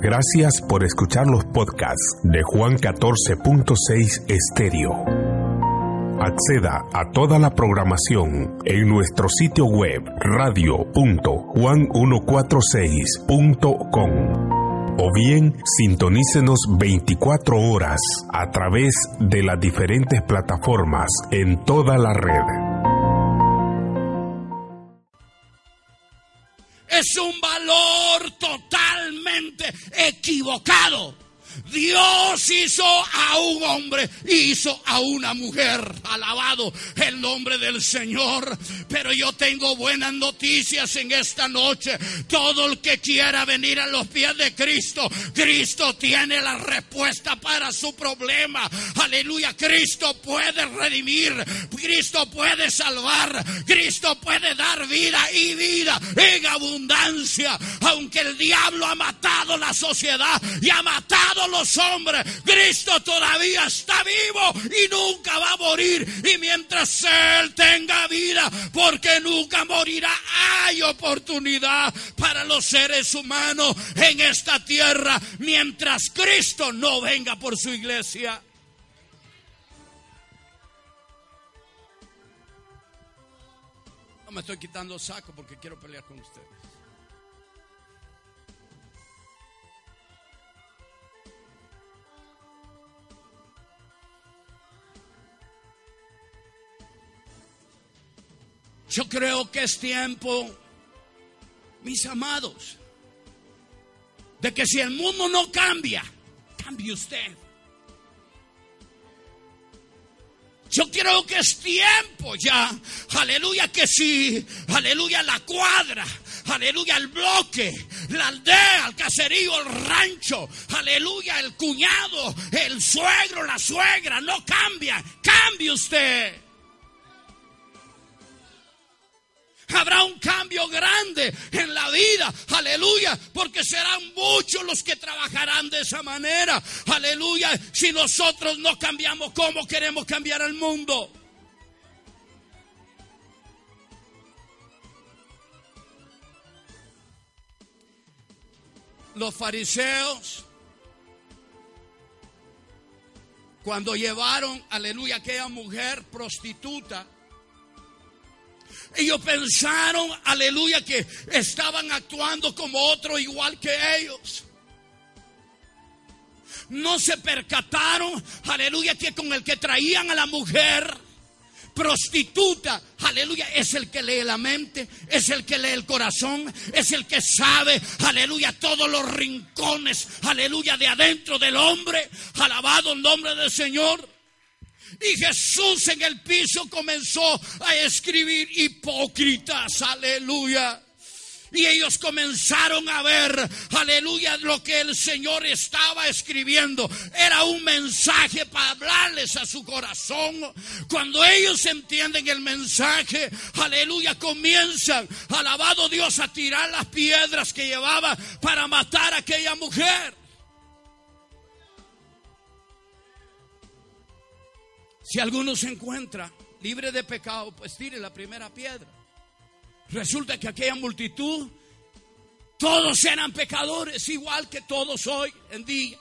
Gracias por escuchar los podcasts de Juan 14.6 Estéreo. Acceda a toda la programación en nuestro sitio web radio.juan146.com o bien sintonícenos 24 horas a través de las diferentes plataformas en toda la red. es un valor equivocado. Dios hizo a un hombre hizo a una mujer. Alabado el nombre del Señor. Pero yo tengo buenas noticias en esta noche. Todo el que quiera venir a los pies de Cristo, Cristo tiene la respuesta para su problema. Aleluya. Cristo puede redimir. Cristo puede salvar. Cristo puede dar vida y vida en abundancia. Aunque el diablo ha matado la sociedad y ha matado los hombres, Cristo todavía está vivo y nunca va a morir. Y mientras Él tenga vida, porque nunca morirá, hay oportunidad para los seres humanos en esta tierra mientras Cristo no venga por su iglesia. No me estoy quitando saco porque quiero pelear con ustedes. Yo creo que es tiempo, mis amados, de que si el mundo no cambia, cambie usted. Yo creo que es tiempo ya, aleluya, que si, aleluya, la cuadra, aleluya, el bloque, la aldea, el caserío, el rancho, aleluya, el cuñado, el suegro, la suegra, no cambia, cambie usted. Habrá un cambio grande en la vida, aleluya, porque serán muchos los que trabajarán de esa manera, aleluya, si nosotros no cambiamos, ¿cómo queremos cambiar el mundo? Los fariseos, cuando llevaron, aleluya, aquella mujer prostituta, ellos pensaron, aleluya, que estaban actuando como otro igual que ellos. No se percataron, aleluya, que con el que traían a la mujer prostituta, aleluya, es el que lee la mente, es el que lee el corazón, es el que sabe, aleluya, todos los rincones, aleluya, de adentro del hombre, alabado el nombre del Señor. Y Jesús en el piso comenzó a escribir hipócritas, aleluya. Y ellos comenzaron a ver, aleluya, lo que el Señor estaba escribiendo. Era un mensaje para hablarles a su corazón. Cuando ellos entienden el mensaje, aleluya, comienzan, alabado Dios, a tirar las piedras que llevaba para matar a aquella mujer. Si alguno se encuentra libre de pecado, pues tire la primera piedra. Resulta que aquella multitud, todos eran pecadores, igual que todos hoy en día.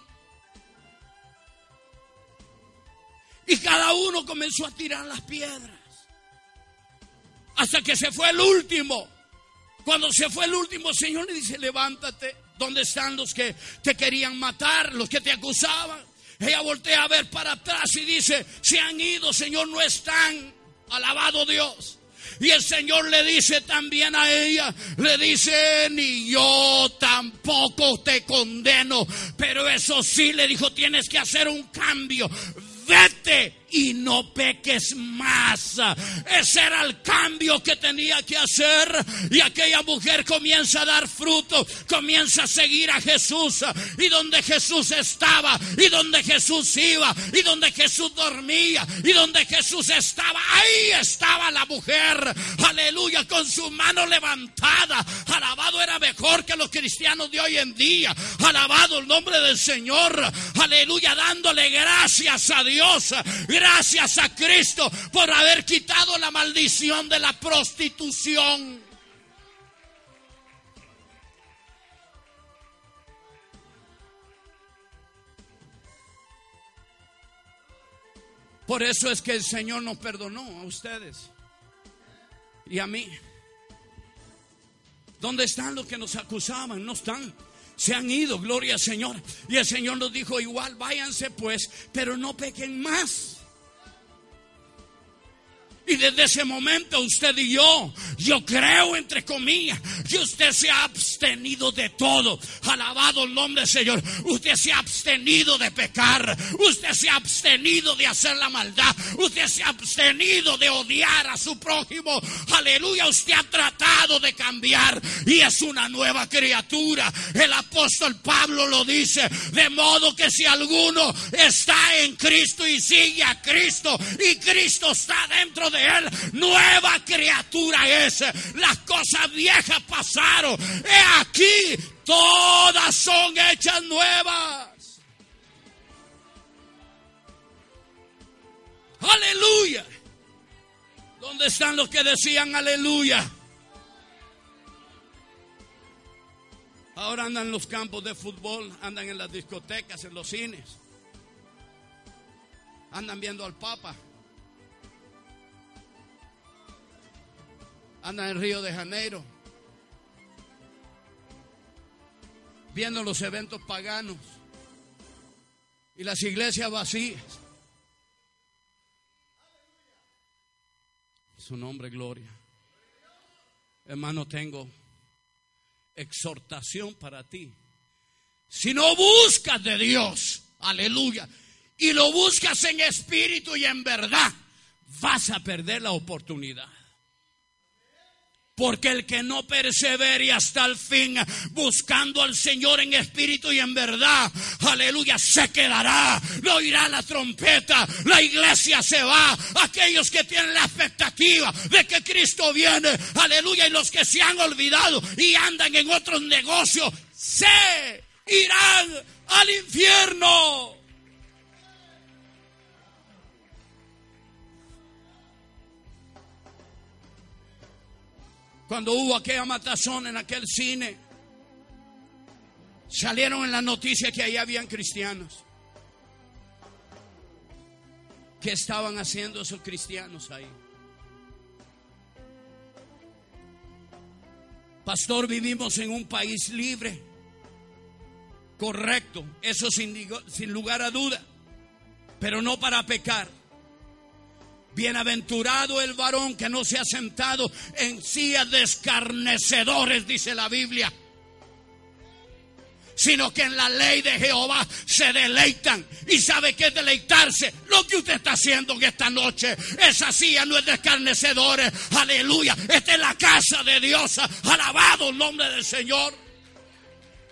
Y cada uno comenzó a tirar las piedras. Hasta que se fue el último. Cuando se fue el último, el Señor le dice, levántate. ¿Dónde están los que te querían matar, los que te acusaban? Ella voltea a ver para atrás y dice, se han ido, Señor, no están. Alabado Dios. Y el Señor le dice también a ella, le dice, ni yo tampoco te condeno. Pero eso sí, le dijo, tienes que hacer un cambio. Vete y no peques más. Ese era el cambio que tenía que hacer. Y aquella mujer comienza a dar fruto, comienza a seguir a Jesús. Y donde Jesús estaba, y donde Jesús iba, y donde Jesús dormía, y donde Jesús estaba, ahí estaba la mujer. Aleluya, con su mano levantada. Alabado era mejor que los cristianos de hoy en día. Alabado el nombre del Señor. Aleluya, dándole gracias a Dios. Gracias a Cristo por haber quitado la maldición de la prostitución. Por eso es que el Señor nos perdonó a ustedes y a mí. ¿Dónde están los que nos acusaban? No están. Se han ido, gloria al Señor. Y el Señor nos dijo, igual váyanse pues, pero no pequen más. Y desde ese momento usted y yo, yo creo entre comillas, que usted se ha abstenido de todo. Alabado el nombre del Señor. Usted se ha abstenido de pecar. Usted se ha abstenido de hacer la maldad. Usted se ha abstenido de odiar a su prójimo. Aleluya. Usted ha tratado de cambiar y es una nueva criatura. El apóstol Pablo lo dice. De modo que si alguno está en Cristo y sigue a Cristo y Cristo está dentro de él, nueva criatura es. Las cosas viejas pasaron. He aquí, todas son hechas nuevas. Aleluya. ¿Dónde están los que decían aleluya? Ahora andan en los campos de fútbol, andan en las discotecas, en los cines. Andan viendo al Papa. Anda en Río de Janeiro, viendo los eventos paganos y las iglesias vacías. Su nombre, gloria. Hermano, tengo exhortación para ti. Si no buscas de Dios, aleluya, y lo buscas en espíritu y en verdad, vas a perder la oportunidad. Porque el que no persevere hasta el fin buscando al Señor en espíritu y en verdad, aleluya, se quedará. No oirá la trompeta, la iglesia se va. Aquellos que tienen la expectativa de que Cristo viene, aleluya, y los que se han olvidado y andan en otros negocios, se irán al infierno. Cuando hubo aquella matazón en aquel cine, salieron en la noticia que ahí habían cristianos. ¿Qué estaban haciendo esos cristianos ahí? Pastor, vivimos en un país libre. Correcto, eso sin, sin lugar a duda. Pero no para pecar. Bienaventurado el varón que no se ha sentado en sillas de escarnecedores, dice la Biblia. Sino que en la ley de Jehová se deleitan. ¿Y sabe qué es deleitarse? Lo que usted está haciendo en esta noche. Esa silla no es de escarnecedores. Aleluya. Esta es la casa de Dios. Alabado el nombre del Señor.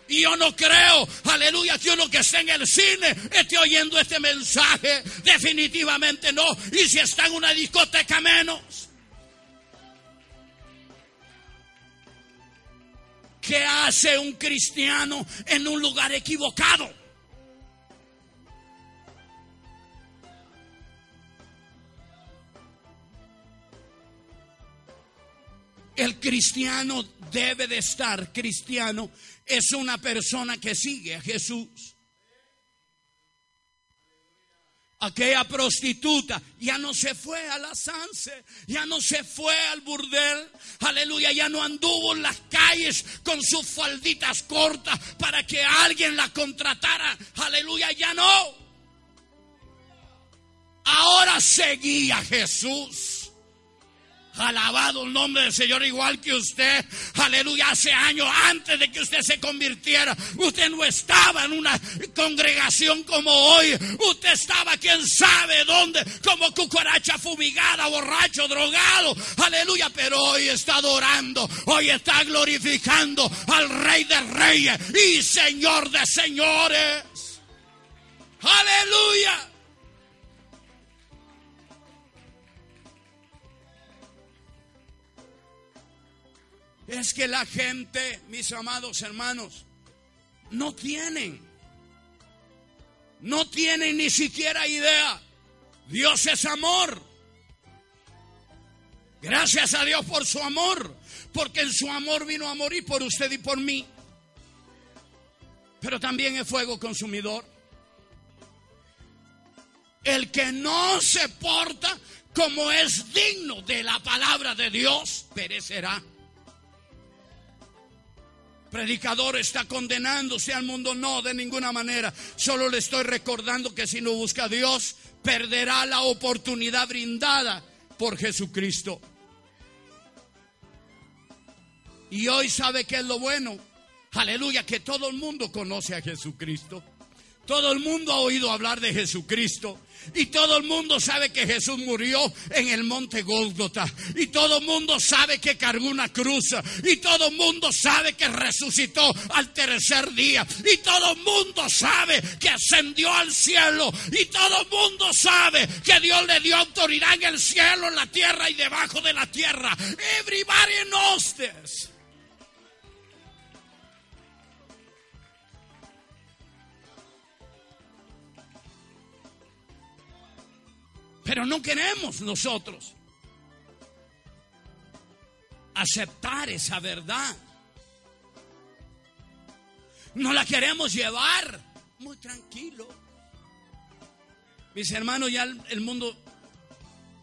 Y yo no creo, aleluya, que uno que esté en el cine esté oyendo este mensaje. Definitivamente no. Y si está en una discoteca menos. ¿Qué hace un cristiano en un lugar equivocado? El cristiano debe de estar cristiano es una persona que sigue a Jesús. Aquella prostituta ya no se fue a la Sanse, ya no se fue al burdel, aleluya, ya no anduvo en las calles con sus falditas cortas para que alguien la contratara, aleluya, ya no. Ahora seguía a Jesús. Alabado el nombre del Señor igual que usted. Aleluya. Hace años antes de que usted se convirtiera, usted no estaba en una congregación como hoy. Usted estaba quién sabe dónde, como cucaracha fumigada, borracho, drogado. Aleluya. Pero hoy está adorando. Hoy está glorificando al Rey de Reyes y Señor de Señores. Aleluya. Es que la gente, mis amados hermanos, no tienen, no tienen ni siquiera idea. Dios es amor. Gracias a Dios por su amor, porque en su amor vino a morir por usted y por mí. Pero también es fuego consumidor. el que no se porta como es digno de la palabra de Dios, perecerá. Predicador está condenándose al mundo, no, de ninguna manera. Solo le estoy recordando que si no busca a Dios, perderá la oportunidad brindada por Jesucristo. Y hoy sabe que es lo bueno. Aleluya, que todo el mundo conoce a Jesucristo. Todo el mundo ha oído hablar de Jesucristo. Y todo el mundo sabe que Jesús murió en el monte Gólgota. Y todo el mundo sabe que cargó una cruz. Y todo el mundo sabe que resucitó al tercer día. Y todo el mundo sabe que ascendió al cielo. Y todo el mundo sabe que Dios le dio autoridad en el cielo, en la tierra y debajo de la tierra. Everybody knows this. Pero no queremos nosotros aceptar esa verdad. No la queremos llevar muy tranquilo. Mis hermanos, ya el, mundo,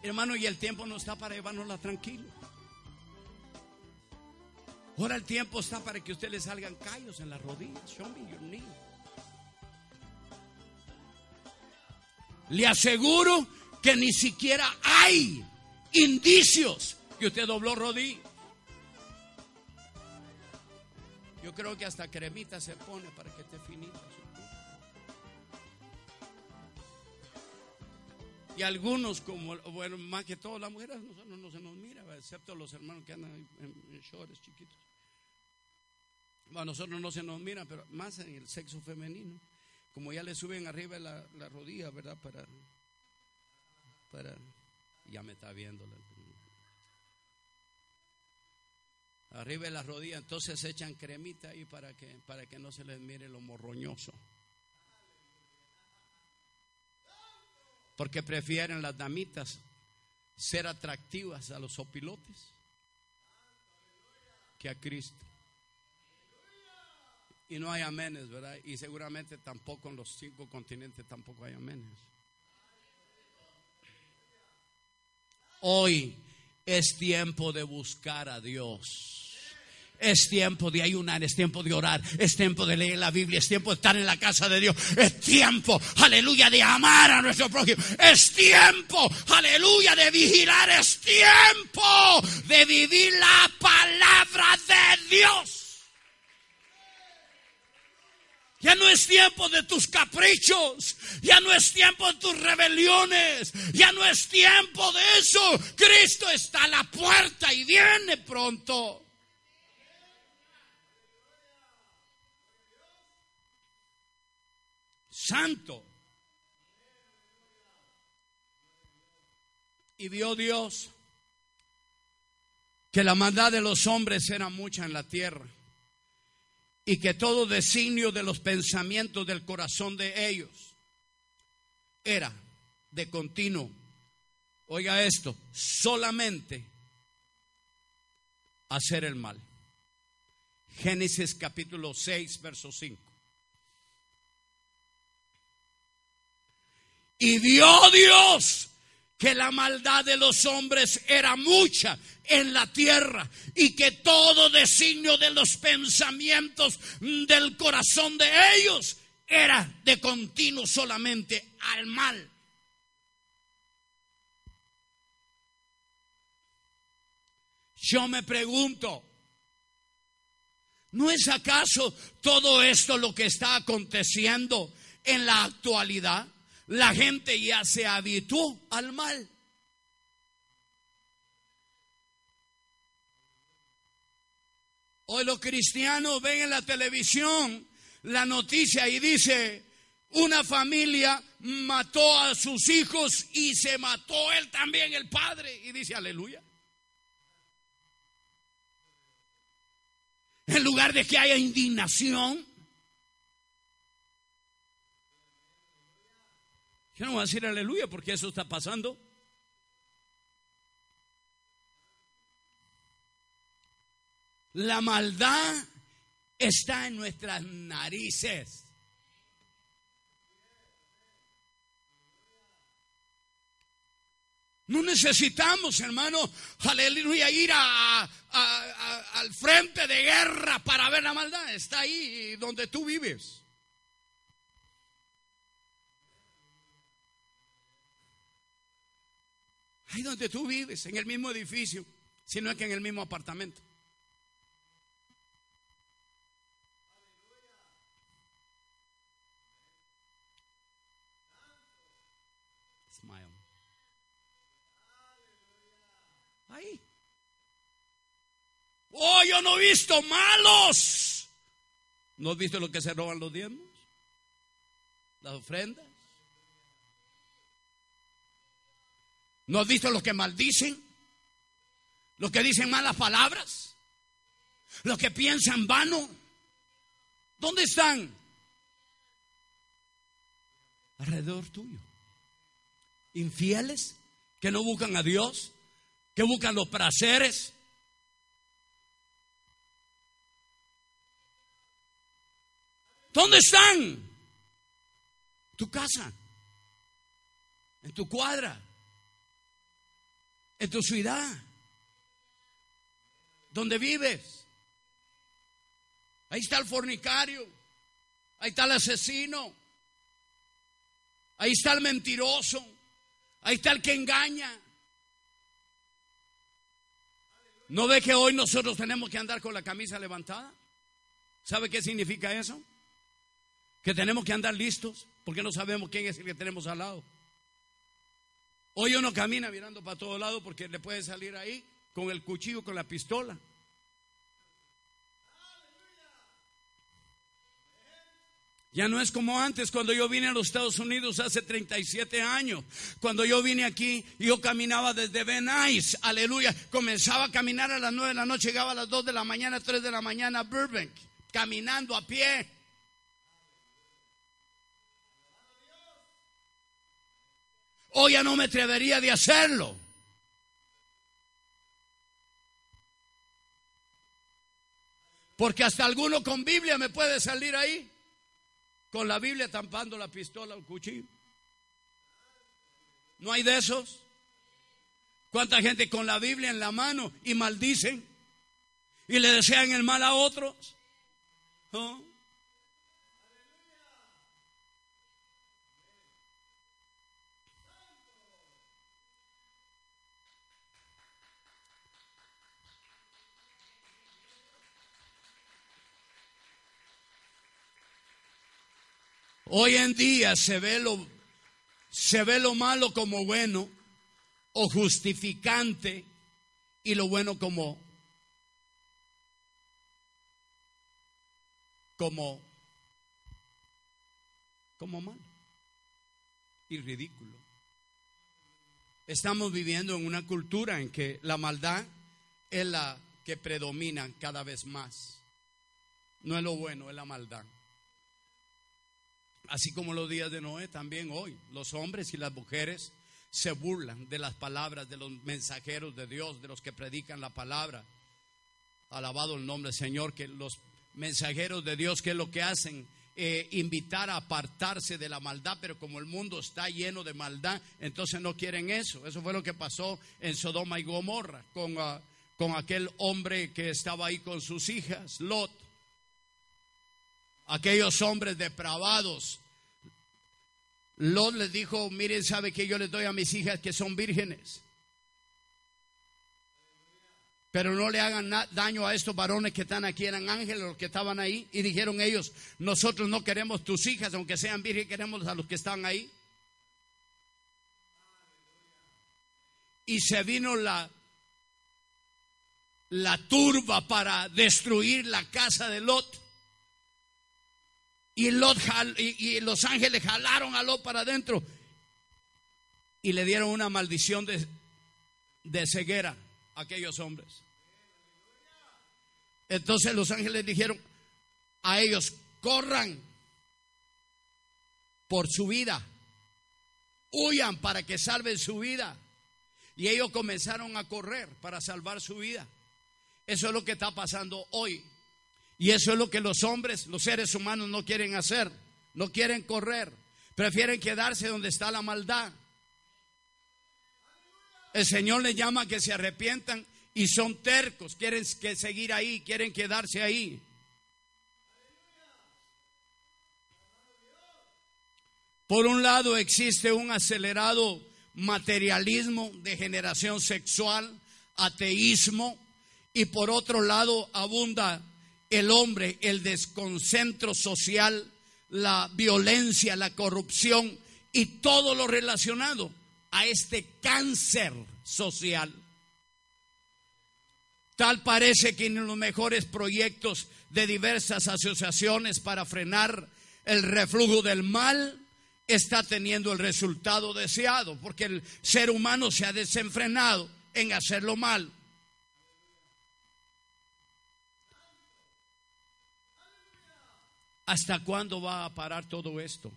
hermano, y el tiempo no está para llevárnosla tranquilo. Ahora el tiempo está para que usted le salgan callos en las rodillas. Show me your knee. Le aseguro que ni siquiera hay indicios que usted dobló rodillas. Yo creo que hasta cremita se pone para que esté finita. Y algunos, como, bueno, más que todas las mujeres, nosotros no se nos mira, excepto los hermanos que andan en, shorts chiquitos. Bueno, nosotros no se nos mira, pero más en el sexo femenino. Como ya le suben arriba la rodilla, ¿verdad? Para ya me está viendo. Arriba de la rodilla, entonces echan cremita ahí para que, para que no se les mire lo morroñoso. Porque prefieren las damitas ser atractivas a los opilotes que a Cristo. Y no hay amenes, ¿verdad? Y seguramente tampoco en los cinco continentes tampoco hay amenes. Hoy es tiempo de buscar a Dios. Es tiempo de ayunar, es tiempo de orar, es tiempo de leer la Biblia, es tiempo de estar en la casa de Dios, es tiempo, aleluya, de amar a nuestro prójimo, es tiempo, aleluya, de vigilar, es tiempo de vivir la palabra de Dios. Ya no es tiempo de tus caprichos. Ya no es tiempo de tus rebeliones. Ya no es tiempo de eso. Cristo está a la puerta y viene pronto. Santo. Y vio Dios que la maldad de los hombres era mucha en la tierra y que todo designio de los pensamientos del corazón de ellos era de continuo, oiga esto, solamente hacer el mal. Génesis capítulo 6, verso 5. Y vio Dios que la maldad de los hombres era mucha en la tierra y que todo designio de los pensamientos del corazón de ellos era de continuo solamente al mal. Yo me pregunto, ¿no es acaso todo esto lo que está aconteciendo en la actualidad? La gente ya se habituó al mal. Hoy los cristianos ven en la televisión la noticia y dice, una familia mató a sus hijos y se mató él también, el padre. Y dice, aleluya. En lugar de que haya indignación, No voy a decir aleluya porque eso está pasando. La maldad está en nuestras narices. No necesitamos, hermano, aleluya, ir a, al frente de guerra para ver la maldad. Está ahí donde tú vives. Ahí donde tú vives, en el mismo edificio, si no es que en el mismo apartamento. Ahí. Oh, yo no he visto malos. ¿No has visto lo que se roban los diezmos? Las ofrendas. ¿No has visto los que maldicen? Los que dicen malas palabras. Los que piensan vano. ¿Dónde están? Alrededor tuyo. Infieles que no buscan a Dios, que buscan los placeres. ¿Dónde están? Tu casa, en tu cuadra, en tu ciudad, donde vives. Ahí está el fornicario, ahí está el asesino, ahí está el mentiroso, ahí está el que engaña. ¿No ve que hoy nosotros tenemos que andar con la camisa levantada? ¿Sabe qué significa eso? Que tenemos que andar listos porque no sabemos quién es el que tenemos al lado. Hoy uno camina mirando para todos lados porque le puede salir ahí con el cuchillo, con la pistola. Ya no es como antes, cuando yo vine a los Estados Unidos hace 37 años. Cuando yo vine aquí, yo caminaba desde Venice, aleluya. Comenzaba a caminar a las 9 de la noche, llegaba a las 2 de la mañana, 3 de la mañana a Burbank, caminando a pie. Hoy ya no me atrevería de hacerlo. Porque hasta alguno con Biblia me puede salir ahí con la Biblia tampando la pistola o el cuchillo. ¿No hay de esos? ¿Cuánta gente con la Biblia en la mano y maldicen y le desean el mal a otros? Hoy en día se ve lo, se ve lo malo como bueno o justificante y lo bueno como como como malo y ridículo. Estamos viviendo en una cultura en que la maldad es la que predomina cada vez más. No es lo bueno, es la maldad así como los días de Noé, también hoy los hombres y las mujeres se burlan de las palabras de los mensajeros de Dios, de los que predican la palabra. Alabado el nombre del Señor, que los mensajeros de Dios, ¿qué es lo que hacen? Eh, invitar a apartarse de la maldad, pero como el mundo está lleno de maldad, entonces no quieren eso. Eso fue lo que pasó en Sodoma y Gomorra con, ah, con aquel hombre que estaba ahí con sus hijas, Lot aquellos hombres depravados. Lot les dijo, miren, sabe que yo les doy a mis hijas que son vírgenes. Pero no le hagan daño a estos varones que están aquí, eran ángeles los que estaban ahí. Y dijeron ellos, nosotros no queremos tus hijas, aunque sean vírgenes, queremos a los que están ahí. Y se vino la, la turba para destruir la casa de Lot. Y, los ángeles jalaron a Lot para adentro y le dieron una maldición de, de ceguera a aquellos hombres. Entonces los ángeles dijeron a ellos, corran por su vida, huyan para que salven su vida. Y ellos comenzaron a correr para salvar su vida. Eso es lo que está pasando hoy y eso es lo que los hombres, los seres humanos no quieren hacer. No quieren correr. Prefieren quedarse donde está la maldad. El Señor les llama que se arrepientan y son tercos, quieren que seguir ahí, quieren quedarse ahí. Por un lado existe un acelerado materialismo, degeneración sexual, ateísmo, y por otro lado abunda el hombre, el desconcentro social, la violencia, la corrupción y todo lo relacionado a este cáncer social. Tal parece que en los mejores proyectos de diversas asociaciones para frenar el reflujo del mal está teniendo el resultado deseado, porque el ser humano se ha desenfrenado en hacerlo mal. ¿Hasta cuándo va a parar todo esto?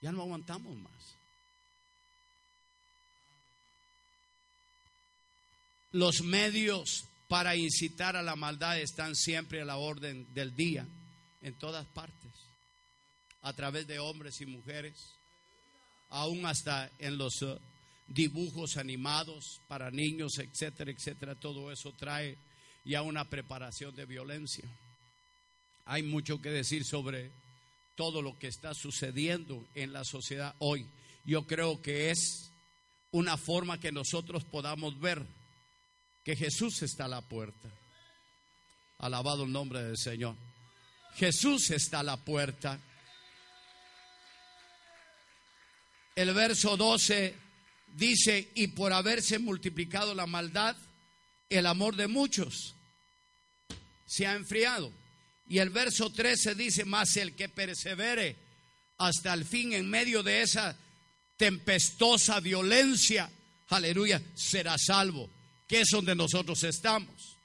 Ya no aguantamos más. Los medios para incitar a la maldad están siempre a la orden del día, en todas partes, a través de hombres y mujeres, aún hasta en los uh, dibujos animados para niños, etcétera, etcétera. Todo eso trae ya una preparación de violencia. Hay mucho que decir sobre todo lo que está sucediendo en la sociedad hoy. Yo creo que es una forma que nosotros podamos ver que Jesús está a la puerta. Alabado el nombre del Señor. Jesús está a la puerta. El verso 12 dice, y por haberse multiplicado la maldad, el amor de muchos se ha enfriado. Y el verso 13 dice, más el que persevere hasta el fin en medio de esa tempestuosa violencia, aleluya, será salvo que es donde nosotros estamos,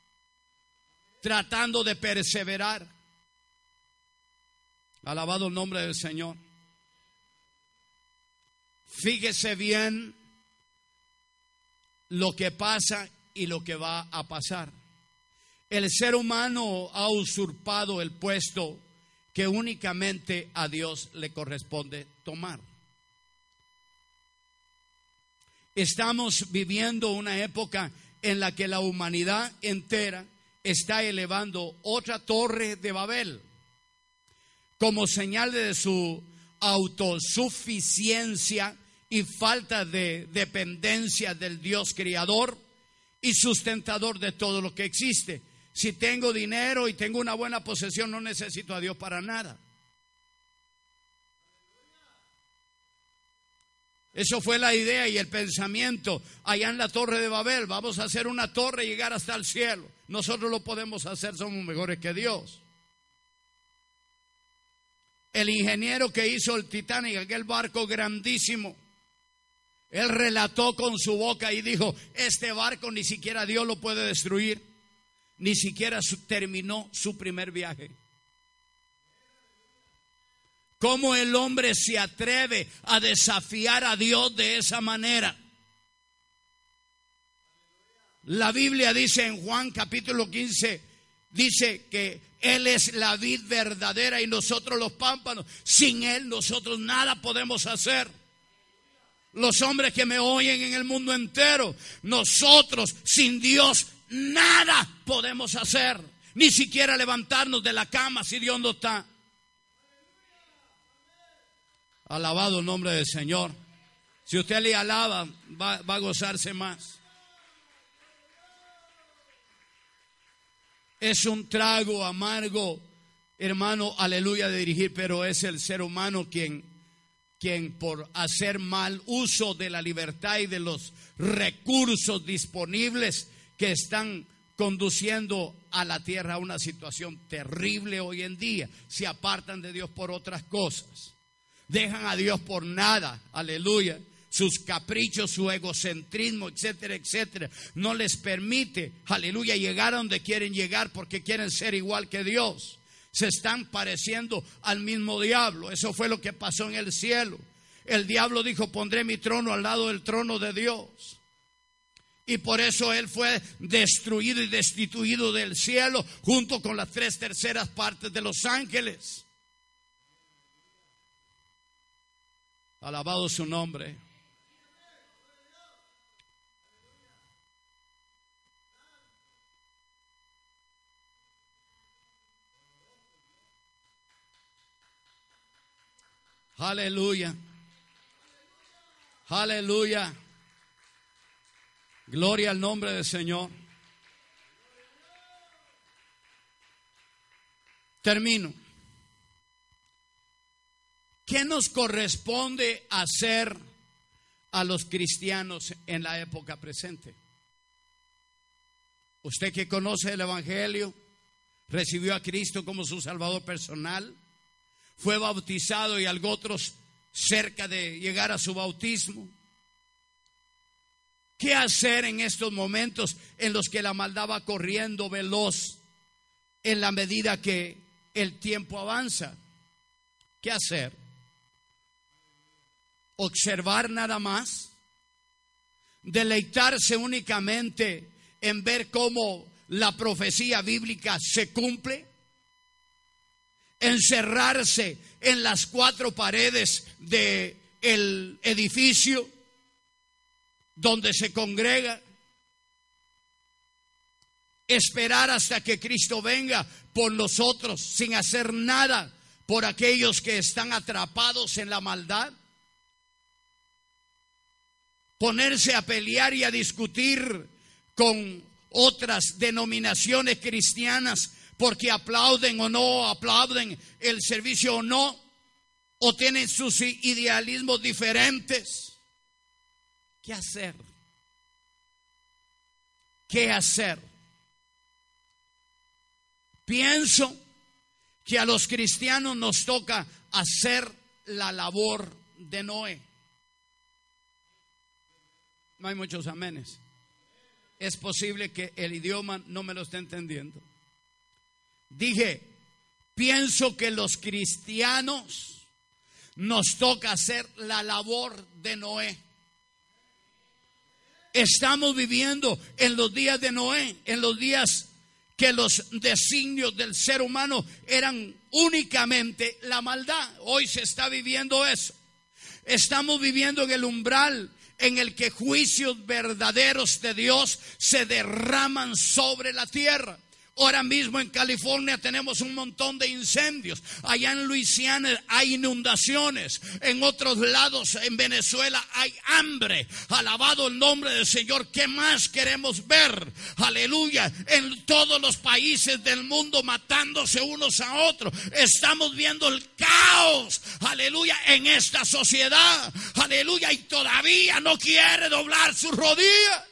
tratando de perseverar. Alabado el nombre del Señor. Fíjese bien lo que pasa y lo que va a pasar. El ser humano ha usurpado el puesto que únicamente a Dios le corresponde tomar. Estamos viviendo una época en la que la humanidad entera está elevando otra torre de Babel como señal de su autosuficiencia y falta de dependencia del Dios creador y sustentador de todo lo que existe. Si tengo dinero y tengo una buena posesión, no necesito a Dios para nada. Eso fue la idea y el pensamiento allá en la torre de Babel. Vamos a hacer una torre y llegar hasta el cielo. Nosotros lo podemos hacer, somos mejores que Dios. El ingeniero que hizo el Titanic, aquel barco grandísimo, él relató con su boca y dijo, este barco ni siquiera Dios lo puede destruir, ni siquiera terminó su primer viaje. ¿Cómo el hombre se atreve a desafiar a Dios de esa manera? La Biblia dice en Juan capítulo 15, dice que Él es la vid verdadera y nosotros los pámpanos. Sin Él nosotros nada podemos hacer. Los hombres que me oyen en el mundo entero, nosotros sin Dios nada podemos hacer. Ni siquiera levantarnos de la cama si Dios no está. Alabado el nombre del Señor. Si usted le alaba, va, a gozarse más. Es un trago amargo, hermano, aleluya, de dirigir, pero es el ser humano quien, quien por hacer mal uso de la libertad y de los recursos disponibles que están conduciendo a la tierra a una situación terrible hoy en día, se apartan de Dios por otras cosas dejan a Dios por nada, aleluya. Sus caprichos, su egocentrismo, etcétera, etcétera, no les permite, aleluya, llegar a donde quieren llegar porque quieren ser igual que Dios. Se están pareciendo al mismo diablo. Eso fue lo que pasó en el cielo. El diablo dijo, pondré mi trono al lado del trono de Dios y por eso él fue destruido y destituido del cielo junto con las tres terceras partes de los ángeles. Alabado su nombre. Aleluya. Aleluya. Gloria al nombre del Señor. Termino. ¿Qué nos corresponde hacer a los cristianos en la época presente? Usted que conoce el Evangelio, recibió a Cristo como su Salvador personal, fue bautizado y algo otros cerca de llegar a su bautismo. ¿Qué hacer en estos momentos en los que la maldad va corriendo veloz en la medida que el tiempo avanza? ¿Qué hacer? ¿Observar nada más? ¿Deleitarse únicamente en ver cómo la profecía bíblica se cumple? ¿Encerrarse en las cuatro paredes del el edificio donde se congrega? ¿Esperar hasta que Cristo venga por nosotros sin hacer nada por aquellos que están atrapados en la maldad? ponerse a pelear y a discutir con otras denominaciones cristianas porque aplauden o no aplauden el servicio o no, o tienen sus idealismos diferentes. ¿Qué hacer? ¿Qué hacer? Pienso que a los cristianos nos toca hacer la labor de Noé. No hay muchos amenes. Es posible que el idioma no me lo esté entendiendo. Dije, pienso que los cristianos nos toca hacer la labor de Noé. Estamos viviendo en los días de Noé, en los días que los designios del ser humano eran únicamente la maldad. Hoy se está viviendo eso. Estamos viviendo en el umbral en el que juicios verdaderos de Dios se derraman sobre la tierra. Ahora mismo en California tenemos un montón de incendios. Allá en Luisiana hay inundaciones. En otros lados, en Venezuela, hay hambre. Alabado el nombre del Señor. ¿Qué más queremos ver? Aleluya. En todos los países del mundo matándose unos a otros. Estamos viendo el caos. Aleluya. En esta sociedad. Aleluya. Y todavía no quiere doblar sus rodillas.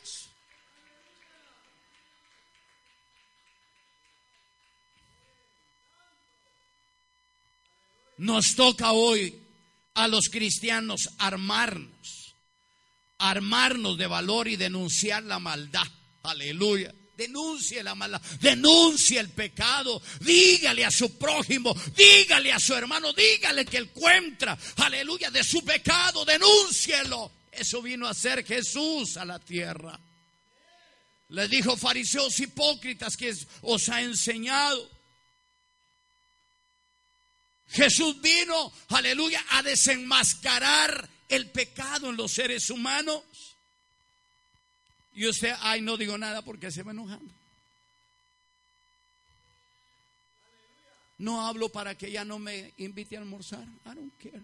Nos toca hoy a los cristianos armarnos, armarnos de valor y denunciar la maldad. Aleluya. Denuncie la maldad, denuncie el pecado, dígale a su prójimo, dígale a su hermano, dígale que encuentra, aleluya, de su pecado, denúncielo. Eso vino a ser Jesús a la tierra. Le dijo fariseos hipócritas que os ha enseñado Jesús vino, aleluya, a desenmascarar el pecado en los seres humanos. Y usted, ay, no digo nada porque se va enojando. No hablo para que ella no me invite a almorzar. I don't care.